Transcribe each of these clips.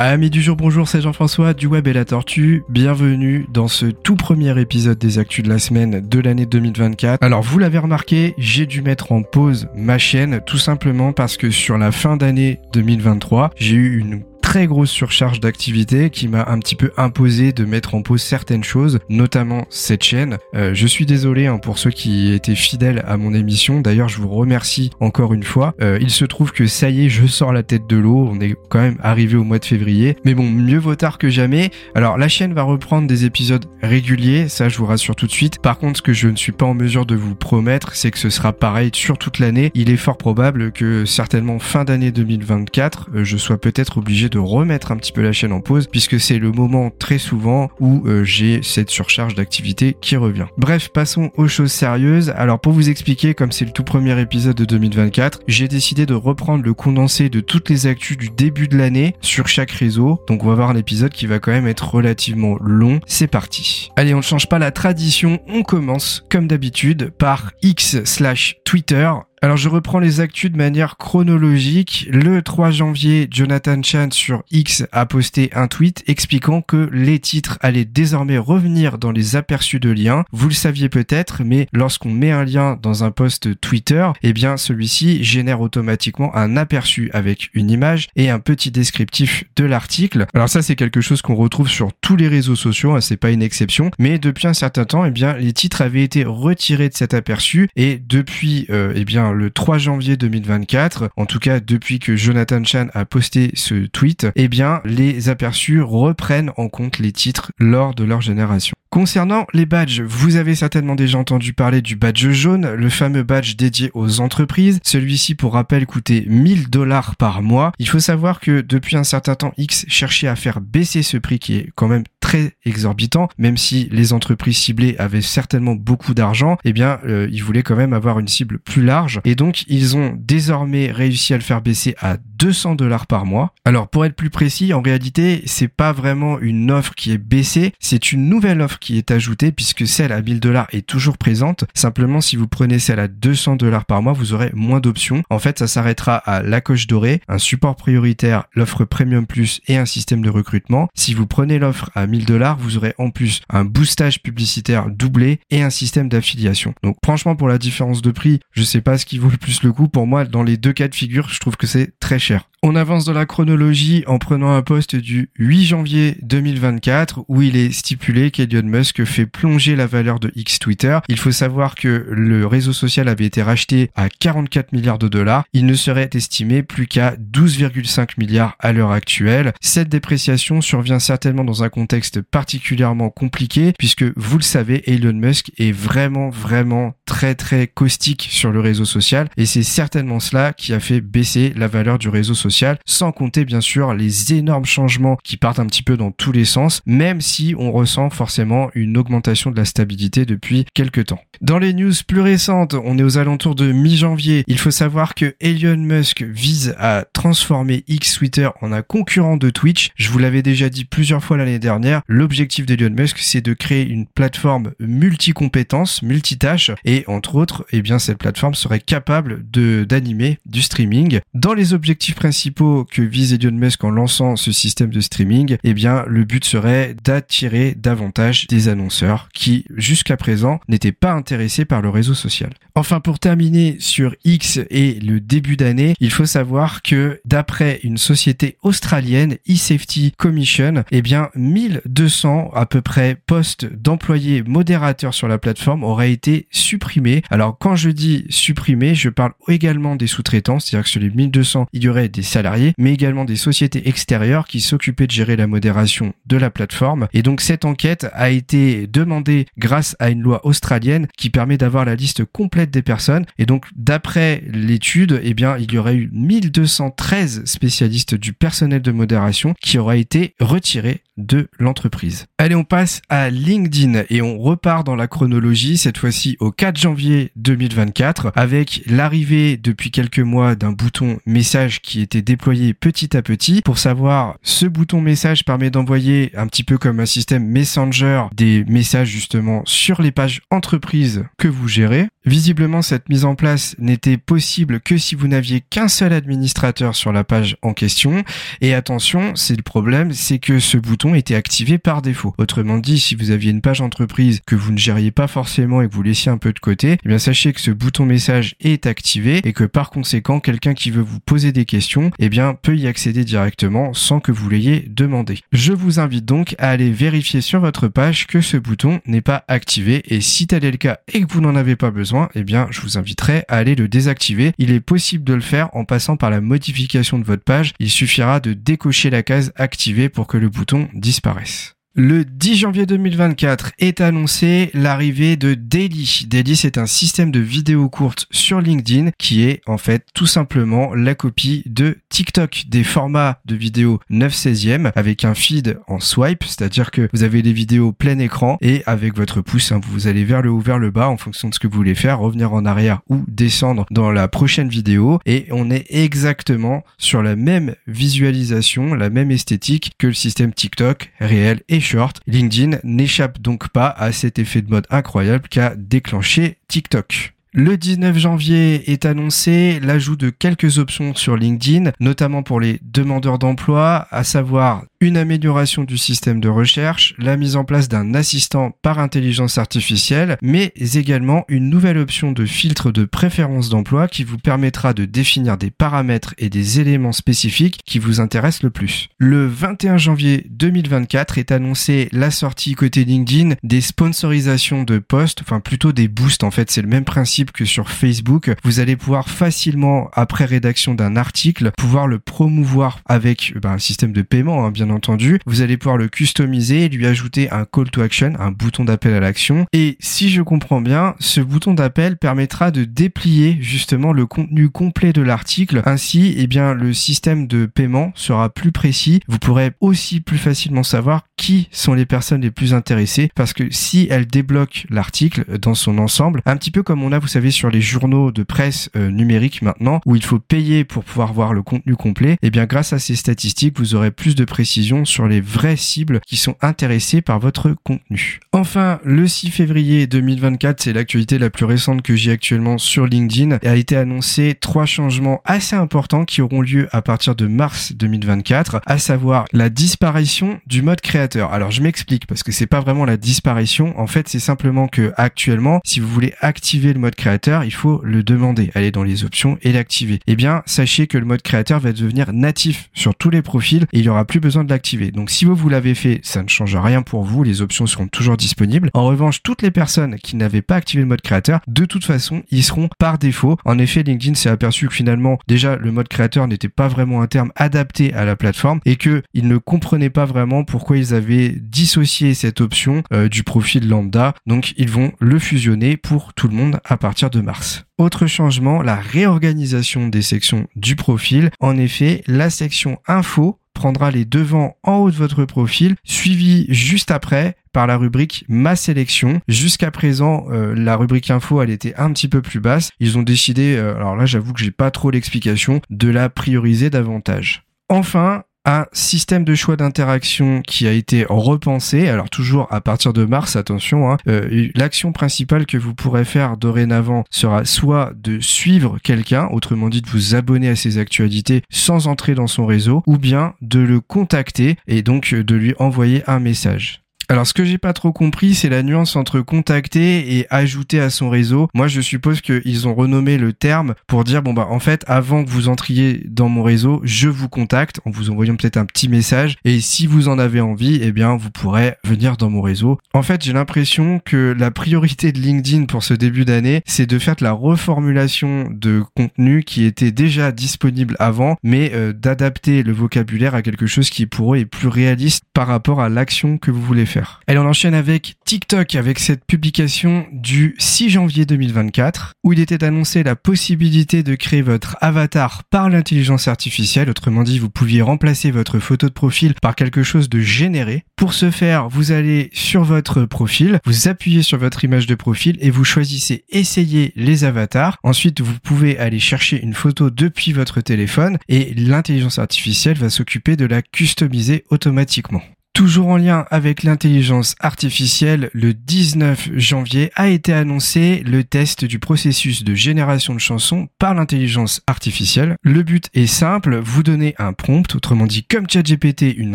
Amis du jour, bonjour, c'est Jean-François du Web et la Tortue. Bienvenue dans ce tout premier épisode des Actus de la semaine de l'année 2024. Alors, vous l'avez remarqué, j'ai dû mettre en pause ma chaîne tout simplement parce que sur la fin d'année 2023, j'ai eu une très grosse surcharge d'activité qui m'a un petit peu imposé de mettre en pause certaines choses, notamment cette chaîne. Euh, je suis désolé hein, pour ceux qui étaient fidèles à mon émission. D'ailleurs, je vous remercie encore une fois. Euh, il se trouve que ça y est, je sors la tête de l'eau. On est quand même arrivé au mois de février. Mais bon, mieux vaut tard que jamais. Alors, la chaîne va reprendre des épisodes réguliers. Ça, je vous rassure tout de suite. Par contre, ce que je ne suis pas en mesure de vous promettre, c'est que ce sera pareil sur toute l'année. Il est fort probable que certainement fin d'année 2024, euh, je sois peut-être obligé de remettre un petit peu la chaîne en pause puisque c'est le moment très souvent où euh, j'ai cette surcharge d'activité qui revient. Bref, passons aux choses sérieuses. Alors pour vous expliquer, comme c'est le tout premier épisode de 2024, j'ai décidé de reprendre le condensé de toutes les actus du début de l'année sur chaque réseau. Donc on va voir un épisode qui va quand même être relativement long. C'est parti. Allez, on ne change pas la tradition, on commence comme d'habitude par X slash Twitter alors je reprends les actus de manière chronologique. Le 3 janvier, Jonathan Chan sur X a posté un tweet expliquant que les titres allaient désormais revenir dans les aperçus de liens. Vous le saviez peut-être, mais lorsqu'on met un lien dans un post Twitter, eh bien celui-ci génère automatiquement un aperçu avec une image et un petit descriptif de l'article. Alors ça c'est quelque chose qu'on retrouve sur tous les réseaux sociaux, hein, c'est pas une exception, mais depuis un certain temps, eh bien les titres avaient été retirés de cet aperçu et depuis euh, eh bien le 3 janvier 2024, en tout cas depuis que Jonathan Chan a posté ce tweet, eh bien les aperçus reprennent en compte les titres lors de leur génération. Concernant les badges, vous avez certainement déjà entendu parler du badge jaune, le fameux badge dédié aux entreprises. Celui-ci, pour rappel, coûtait 1000 dollars par mois. Il faut savoir que depuis un certain temps, X cherchait à faire baisser ce prix qui est quand même très exorbitant, même si les entreprises ciblées avaient certainement beaucoup d'argent, eh bien, euh, ils voulaient quand même avoir une cible plus large. Et donc, ils ont désormais réussi à le faire baisser à 200 dollars par mois. Alors, pour être plus précis, en réalité, c'est pas vraiment une offre qui est baissée, c'est une nouvelle offre qui est ajoutée puisque celle à 1000 dollars est toujours présente. Simplement, si vous prenez celle à 200 dollars par mois, vous aurez moins d'options. En fait, ça s'arrêtera à la coche dorée, un support prioritaire, l'offre premium plus et un système de recrutement. Si vous prenez l'offre à 1000 dollars, vous aurez en plus un boostage publicitaire doublé et un système d'affiliation. Donc, franchement, pour la différence de prix, je sais pas ce qui vaut le plus le coup. Pour moi, dans les deux cas de figure, je trouve que c'est très cher. On avance dans la chronologie en prenant un poste du 8 janvier 2024 où il est stipulé qu'Elon Musk fait plonger la valeur de X Twitter. Il faut savoir que le réseau social avait été racheté à 44 milliards de dollars. Il ne serait estimé plus qu'à 12,5 milliards à l'heure actuelle. Cette dépréciation survient certainement dans un contexte particulièrement compliqué puisque vous le savez, Elon Musk est vraiment vraiment très très caustique sur le réseau social et c'est certainement cela qui a fait baisser la valeur du réseau social sans compter bien sûr les énormes changements qui partent un petit peu dans tous les sens, même si on ressent forcément une augmentation de la stabilité depuis quelques temps. Dans les news plus récentes, on est aux alentours de mi-janvier. Il faut savoir que Elon Musk vise à transformer X Twitter en un concurrent de Twitch. Je vous l'avais déjà dit plusieurs fois l'année dernière. L'objectif d'Elon Musk, c'est de créer une plateforme multi-compétences, multitâches, et entre autres, eh bien, cette plateforme serait capable de d'animer du streaming. Dans les objectifs principaux que vise Elon Musk en lançant ce système de streaming, eh bien, le but serait d'attirer davantage des annonceurs qui, jusqu'à présent, n'étaient pas intéressés par le réseau social. Enfin, pour terminer sur X et le début d'année, il faut savoir que d'après une société australienne, eSafety Commission, eh bien, 1200 à peu près postes d'employés modérateurs sur la plateforme auraient été supprimés. Alors, quand je dis supprimés, je parle également des sous-traitants, c'est-à-dire que sur les 1200, il y aurait des salariés, mais également des sociétés extérieures qui s'occupaient de gérer la modération de la plateforme. Et donc cette enquête a été demandée grâce à une loi australienne qui permet d'avoir la liste complète des personnes. Et donc d'après l'étude, eh bien il y aurait eu 1213 spécialistes du personnel de modération qui auraient été retirés de l'entreprise. Allez, on passe à LinkedIn et on repart dans la chronologie, cette fois-ci au 4 janvier 2024, avec l'arrivée depuis quelques mois d'un bouton message qui était déployé petit à petit. Pour savoir, ce bouton message permet d'envoyer un petit peu comme un système Messenger des messages justement sur les pages entreprises que vous gérez. Visiblement, cette mise en place n'était possible que si vous n'aviez qu'un seul administrateur sur la page en question. Et attention, c'est le problème, c'est que ce bouton était activé par défaut. Autrement dit, si vous aviez une page entreprise que vous ne gériez pas forcément et que vous laissiez un peu de côté, eh bien sachez que ce bouton message est activé et que par conséquent, quelqu'un qui veut vous poser des questions, eh bien peut y accéder directement sans que vous l'ayez demandé. Je vous invite donc à aller vérifier sur votre page que ce bouton n'est pas activé et si tel est le cas et que vous n'en avez pas besoin, eh bien, je vous inviterai à aller le désactiver. Il est possible de le faire en passant par la modification de votre page. Il suffira de décocher la case activée pour que le bouton disparaisse. Le 10 janvier 2024 est annoncé l'arrivée de Daily. Daily, c'est un système de vidéos courtes sur LinkedIn qui est en fait tout simplement la copie de TikTok, des formats de vidéos 9 16e avec un feed en swipe, c'est-à-dire que vous avez des vidéos plein écran et avec votre pouce, hein, vous allez vers le haut, vers le bas en fonction de ce que vous voulez faire, revenir en arrière ou descendre dans la prochaine vidéo et on est exactement sur la même visualisation, la même esthétique que le système TikTok réel et LinkedIn n'échappe donc pas à cet effet de mode incroyable qu'a déclenché TikTok. Le 19 janvier est annoncé l'ajout de quelques options sur LinkedIn, notamment pour les demandeurs d'emploi, à savoir une amélioration du système de recherche, la mise en place d'un assistant par intelligence artificielle, mais également une nouvelle option de filtre de préférence d'emploi qui vous permettra de définir des paramètres et des éléments spécifiques qui vous intéressent le plus. Le 21 janvier 2024 est annoncé la sortie côté LinkedIn des sponsorisations de posts, enfin plutôt des boosts en fait, c'est le même principe que sur Facebook. Vous allez pouvoir facilement, après rédaction d'un article, pouvoir le promouvoir avec ben, un système de paiement, hein, bien entendu. Vous allez pouvoir le customiser et lui ajouter un call to action, un bouton d'appel à l'action. Et si je comprends bien, ce bouton d'appel permettra de déplier justement le contenu complet de l'article. Ainsi, eh bien, le système de paiement sera plus précis. Vous pourrez aussi plus facilement savoir qui sont les personnes les plus intéressées parce que si elle débloque l'article dans son ensemble, un petit peu comme on a, vous savez, sur les journaux de presse euh, numérique maintenant, où il faut payer pour pouvoir voir le contenu complet, eh bien, grâce à ces statistiques, vous aurez plus de précision sur les vraies cibles qui sont intéressées par votre contenu. Enfin, le 6 février 2024, c'est l'actualité la plus récente que j'ai actuellement sur LinkedIn, et a été annoncé trois changements assez importants qui auront lieu à partir de mars 2024, à savoir la disparition du mode Alors je m'explique parce que c'est pas vraiment la disparition, en fait c'est simplement que actuellement, si vous voulez activer le mode créateur, il faut le demander, aller dans les options et l'activer. Eh bien, sachez que le mode créateur va devenir natif sur tous les profils et il n'y aura plus besoin de l'activer. Donc si vous vous l'avez fait, ça ne change rien pour vous, les options seront toujours disponibles. En revanche, toutes les personnes qui n'avaient pas activé le mode créateur, de toute façon, ils seront par défaut. En effet, LinkedIn s'est aperçu que finalement, déjà, le mode créateur n'était pas vraiment un terme adapté à la plateforme et que ils ne comprenaient pas vraiment pourquoi ils avaient dissocié cette option euh, du profil lambda. Donc, ils vont le fusionner pour tout le monde à partir de mars. Autre changement, la réorganisation des sections du profil. En effet, la section info prendra les devants en haut de votre profil, suivi juste après par la rubrique Ma sélection. Jusqu'à présent, euh, la rubrique info, elle était un petit peu plus basse. Ils ont décidé, euh, alors là j'avoue que j'ai pas trop l'explication, de la prioriser davantage. Enfin, un système de choix d'interaction qui a été repensé. Alors toujours à partir de mars, attention, hein, euh, l'action principale que vous pourrez faire dorénavant sera soit de suivre quelqu'un, autrement dit de vous abonner à ses actualités sans entrer dans son réseau, ou bien de le contacter et donc de lui envoyer un message. Alors ce que j'ai pas trop compris, c'est la nuance entre contacter et ajouter à son réseau. Moi, je suppose qu'ils ont renommé le terme pour dire bon bah en fait, avant que vous entriez dans mon réseau, je vous contacte en vous envoyant peut-être un petit message et si vous en avez envie, eh bien vous pourrez venir dans mon réseau. En fait, j'ai l'impression que la priorité de LinkedIn pour ce début d'année, c'est de faire de la reformulation de contenu qui était déjà disponible avant, mais euh, d'adapter le vocabulaire à quelque chose qui pour eux est plus réaliste par rapport à l'action que vous voulez faire. Elle on enchaîne avec TikTok avec cette publication du 6 janvier 2024 où il était annoncé la possibilité de créer votre avatar par l'intelligence artificielle. Autrement dit, vous pouviez remplacer votre photo de profil par quelque chose de généré. Pour ce faire, vous allez sur votre profil, vous appuyez sur votre image de profil et vous choisissez essayer les avatars. Ensuite, vous pouvez aller chercher une photo depuis votre téléphone et l'intelligence artificielle va s'occuper de la customiser automatiquement. Toujours en lien avec l'intelligence artificielle, le 19 janvier a été annoncé le test du processus de génération de chansons par l'intelligence artificielle. Le but est simple, vous donnez un prompt, autrement dit comme ChatGPT une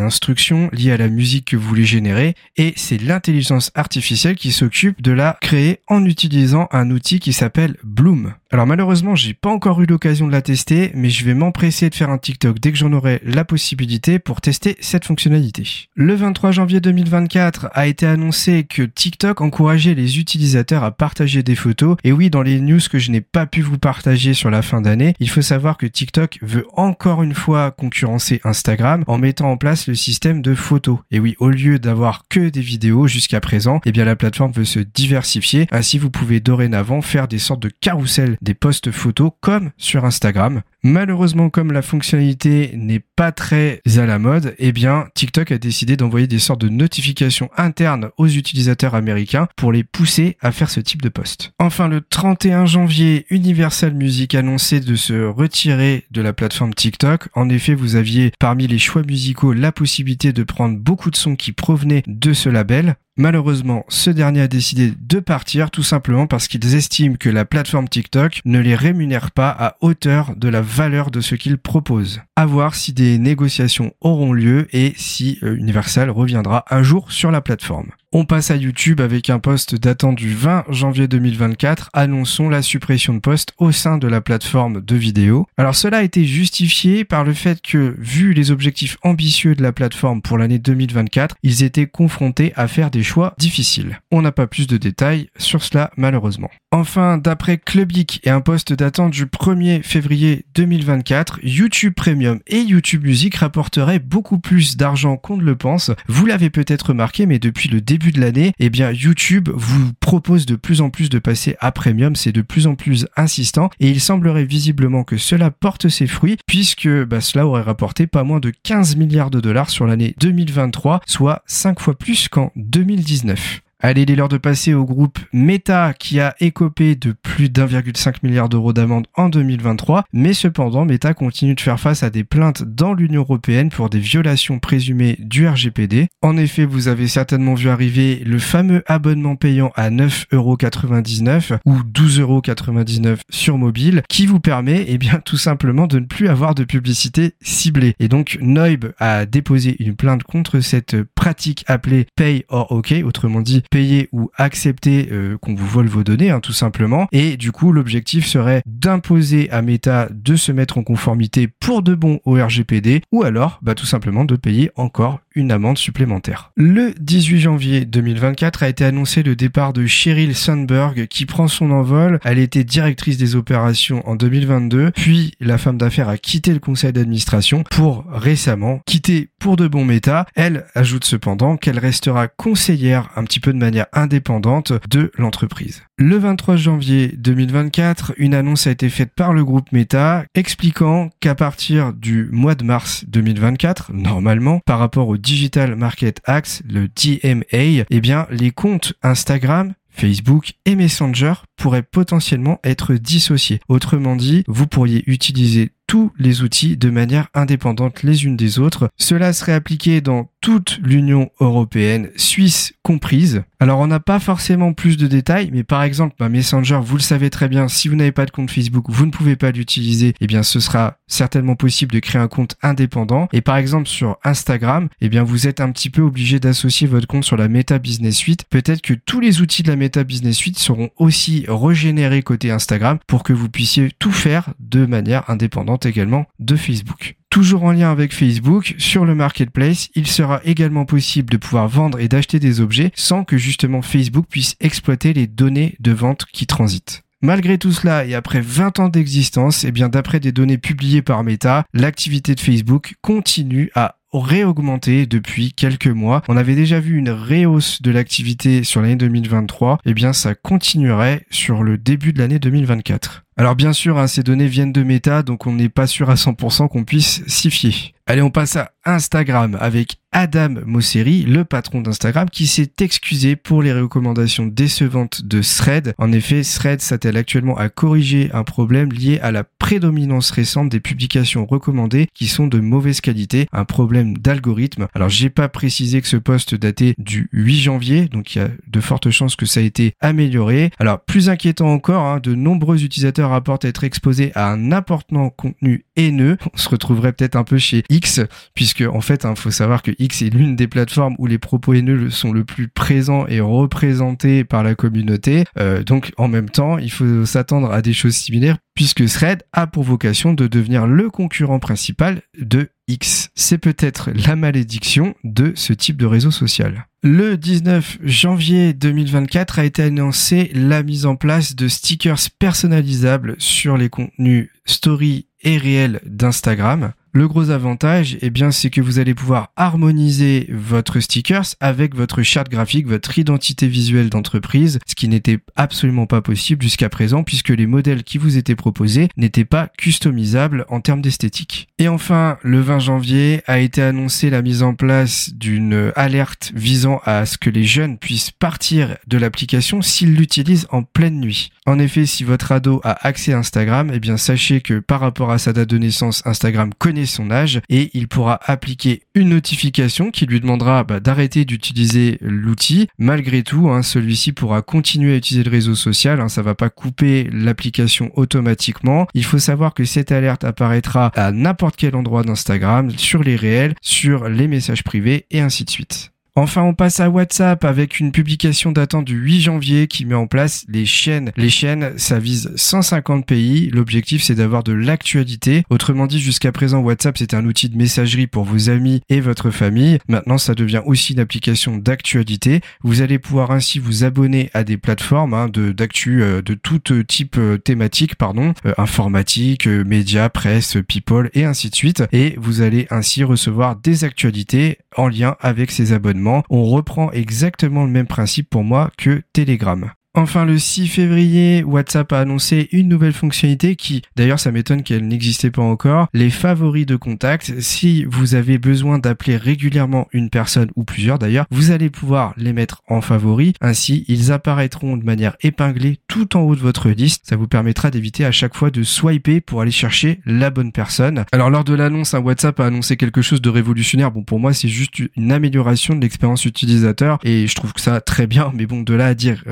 instruction liée à la musique que vous voulez générer et c'est l'intelligence artificielle qui s'occupe de la créer en utilisant un outil qui s'appelle Bloom. Alors malheureusement, j'ai pas encore eu l'occasion de la tester, mais je vais m'empresser de faire un TikTok dès que j'en aurai la possibilité pour tester cette fonctionnalité. Le 23 janvier 2024 a été annoncé que TikTok encourageait les utilisateurs à partager des photos. Et oui, dans les news que je n'ai pas pu vous partager sur la fin d'année, il faut savoir que TikTok veut encore une fois concurrencer Instagram en mettant en place le système de photos. Et oui, au lieu d'avoir que des vidéos jusqu'à présent, eh bien la plateforme veut se diversifier. Ainsi, vous pouvez dorénavant faire des sortes de carousels des posts photos comme sur Instagram. Malheureusement, comme la fonctionnalité n'est pas très à la mode, eh bien, TikTok a décidé d'envoyer des sortes de notifications internes aux utilisateurs américains pour les pousser à faire ce type de post. Enfin, le 31 janvier, Universal Music annonçait de se retirer de la plateforme TikTok. En effet, vous aviez parmi les choix musicaux la possibilité de prendre beaucoup de sons qui provenaient de ce label. Malheureusement, ce dernier a décidé de partir tout simplement parce qu'ils estiment que la plateforme TikTok ne les rémunère pas à hauteur de la valeur de ce qu'ils proposent. À voir si des négociations auront lieu et si euh, Universal reviendra un jour sur la plateforme. On passe à YouTube avec un post datant du 20 janvier 2024. Annonçons la suppression de postes au sein de la plateforme de vidéo. Alors cela a été justifié par le fait que, vu les objectifs ambitieux de la plateforme pour l'année 2024, ils étaient confrontés à faire des choix difficiles. On n'a pas plus de détails sur cela malheureusement. Enfin, d'après Clubic et un post datant du 1er février 2024, YouTube Premium et YouTube Music rapporteraient beaucoup plus d'argent qu'on ne le pense. Vous l'avez peut-être remarqué, mais depuis le début de l'année, eh bien YouTube vous propose de plus en plus de passer à Premium, c'est de plus en plus insistant et il semblerait visiblement que cela porte ses fruits puisque bah, cela aurait rapporté pas moins de 15 milliards de dollars sur l'année 2023, soit 5 fois plus qu'en 2019. Allez, il est l'heure de passer au groupe Meta qui a écopé de plus d'1,5 milliard d'euros d'amende en 2023, mais cependant Meta continue de faire face à des plaintes dans l'Union européenne pour des violations présumées du RGPD. En effet, vous avez certainement vu arriver le fameux abonnement payant à 9,99€ ou 12,99€ sur mobile qui vous permet eh bien tout simplement de ne plus avoir de publicité ciblée. Et donc Noib a déposé une plainte contre cette pratique appelée Pay or OK, autrement dit payer ou accepter euh, qu'on vous vole vos données, hein, tout simplement. Et du coup, l'objectif serait d'imposer à Meta de se mettre en conformité pour de bon au RGPD, ou alors, bah, tout simplement de payer encore une amende supplémentaire. Le 18 janvier 2024 a été annoncé le départ de Cheryl Sandberg qui prend son envol. Elle était directrice des opérations en 2022, puis la femme d'affaires a quitté le conseil d'administration pour récemment quitter pour de bon Meta. Elle ajoute cependant qu'elle restera conseillère un petit peu manière indépendante de l'entreprise. Le 23 janvier 2024, une annonce a été faite par le groupe Meta expliquant qu'à partir du mois de mars 2024, normalement, par rapport au Digital Market Act, le DMA, eh bien, les comptes Instagram, Facebook et Messenger pourraient potentiellement être dissociés. Autrement dit, vous pourriez utiliser tous les outils de manière indépendante les unes des autres. Cela serait appliqué dans toute l'Union européenne, Suisse comprise. Alors on n'a pas forcément plus de détails, mais par exemple, bah, Messenger, vous le savez très bien, si vous n'avez pas de compte Facebook, vous ne pouvez pas l'utiliser, eh bien ce sera certainement possible de créer un compte indépendant. Et par exemple sur Instagram, eh bien vous êtes un petit peu obligé d'associer votre compte sur la Meta Business Suite. Peut-être que tous les outils de la Meta Business Suite seront aussi régénérés côté Instagram pour que vous puissiez tout faire de manière indépendante également de Facebook. Toujours en lien avec Facebook, sur le marketplace, il sera également possible de pouvoir vendre et d'acheter des objets sans que justement Facebook puisse exploiter les données de vente qui transitent. Malgré tout cela et après 20 ans d'existence, et eh bien d'après des données publiées par Meta, l'activité de Facebook continue à réaugmenté depuis quelques mois. On avait déjà vu une réhausse de l'activité sur l'année 2023. Et eh bien, ça continuerait sur le début de l'année 2024. Alors bien sûr, hein, ces données viennent de Meta, donc on n'est pas sûr à 100% qu'on puisse s'y fier. Allez, on passe à Instagram avec Adam Mosseri, le patron d'Instagram, qui s'est excusé pour les recommandations décevantes de Thread. En effet, Thread s'attelle actuellement à corriger un problème lié à la prédominance récente des publications recommandées qui sont de mauvaise qualité, un problème d'algorithme. Alors, j'ai pas précisé que ce poste datait du 8 janvier, donc il y a de fortes chances que ça a été amélioré. Alors, plus inquiétant encore, hein, de nombreux utilisateurs rapportent être exposés à un important contenu haineux. On se retrouverait peut-être un peu chez X, puisque en fait, il hein, faut savoir que X est l'une des plateformes où les propos haineux sont le plus présents et représentés par la communauté. Euh, donc, en même temps, il faut s'attendre à des choses similaires, puisque Thread a pour vocation de devenir le concurrent principal de X. C'est peut-être la malédiction de ce type de réseau social. Le 19 janvier 2024 a été annoncé la mise en place de stickers personnalisables sur les contenus story et réels d'Instagram. Le gros avantage, eh bien, c'est que vous allez pouvoir harmoniser votre stickers avec votre charte graphique, votre identité visuelle d'entreprise, ce qui n'était absolument pas possible jusqu'à présent puisque les modèles qui vous étaient proposés n'étaient pas customisables en termes d'esthétique. Et enfin, le 20 janvier a été annoncé la mise en place d'une alerte visant à ce que les jeunes puissent partir de l'application s'ils l'utilisent en pleine nuit. En effet, si votre ado a accès à Instagram, eh bien, sachez que par rapport à sa date de naissance, Instagram connaît son âge et il pourra appliquer une notification qui lui demandera bah, d'arrêter d'utiliser l'outil. Malgré tout, hein, celui-ci pourra continuer à utiliser le réseau social. Hein, ça va pas couper l'application automatiquement. Il faut savoir que cette alerte apparaîtra à n'importe quel endroit d'Instagram, sur les réels, sur les messages privés et ainsi de suite. Enfin, on passe à WhatsApp avec une publication datant du 8 janvier qui met en place les chaînes. Les chaînes, ça vise 150 pays. L'objectif, c'est d'avoir de l'actualité. Autrement dit, jusqu'à présent, WhatsApp, c'était un outil de messagerie pour vos amis et votre famille. Maintenant, ça devient aussi une application d'actualité. Vous allez pouvoir ainsi vous abonner à des plateformes hein, de d'actu euh, de tout type euh, thématique, pardon, euh, informatique, médias, presse, people et ainsi de suite. Et vous allez ainsi recevoir des actualités en lien avec ces abonnements on reprend exactement le même principe pour moi que Telegram. Enfin, le 6 février, WhatsApp a annoncé une nouvelle fonctionnalité qui, d'ailleurs, ça m'étonne qu'elle n'existait pas encore, les favoris de contact. Si vous avez besoin d'appeler régulièrement une personne ou plusieurs d'ailleurs, vous allez pouvoir les mettre en favoris. Ainsi, ils apparaîtront de manière épinglée tout en haut de votre liste. Ça vous permettra d'éviter à chaque fois de swiper pour aller chercher la bonne personne. Alors, lors de l'annonce, un WhatsApp a annoncé quelque chose de révolutionnaire. Bon, pour moi, c'est juste une amélioration de l'expérience utilisateur et je trouve que ça très bien. Mais bon, de là à dire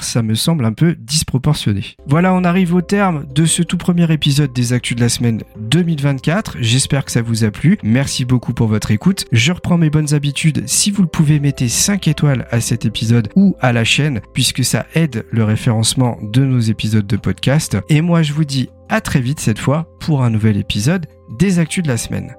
ça me semble un peu disproportionné. Voilà, on arrive au terme de ce tout premier épisode des Actus de la semaine 2024. J'espère que ça vous a plu. Merci beaucoup pour votre écoute. Je reprends mes bonnes habitudes. Si vous le pouvez, mettez 5 étoiles à cet épisode ou à la chaîne, puisque ça aide le référencement de nos épisodes de podcast. Et moi, je vous dis à très vite cette fois pour un nouvel épisode des Actus de la semaine.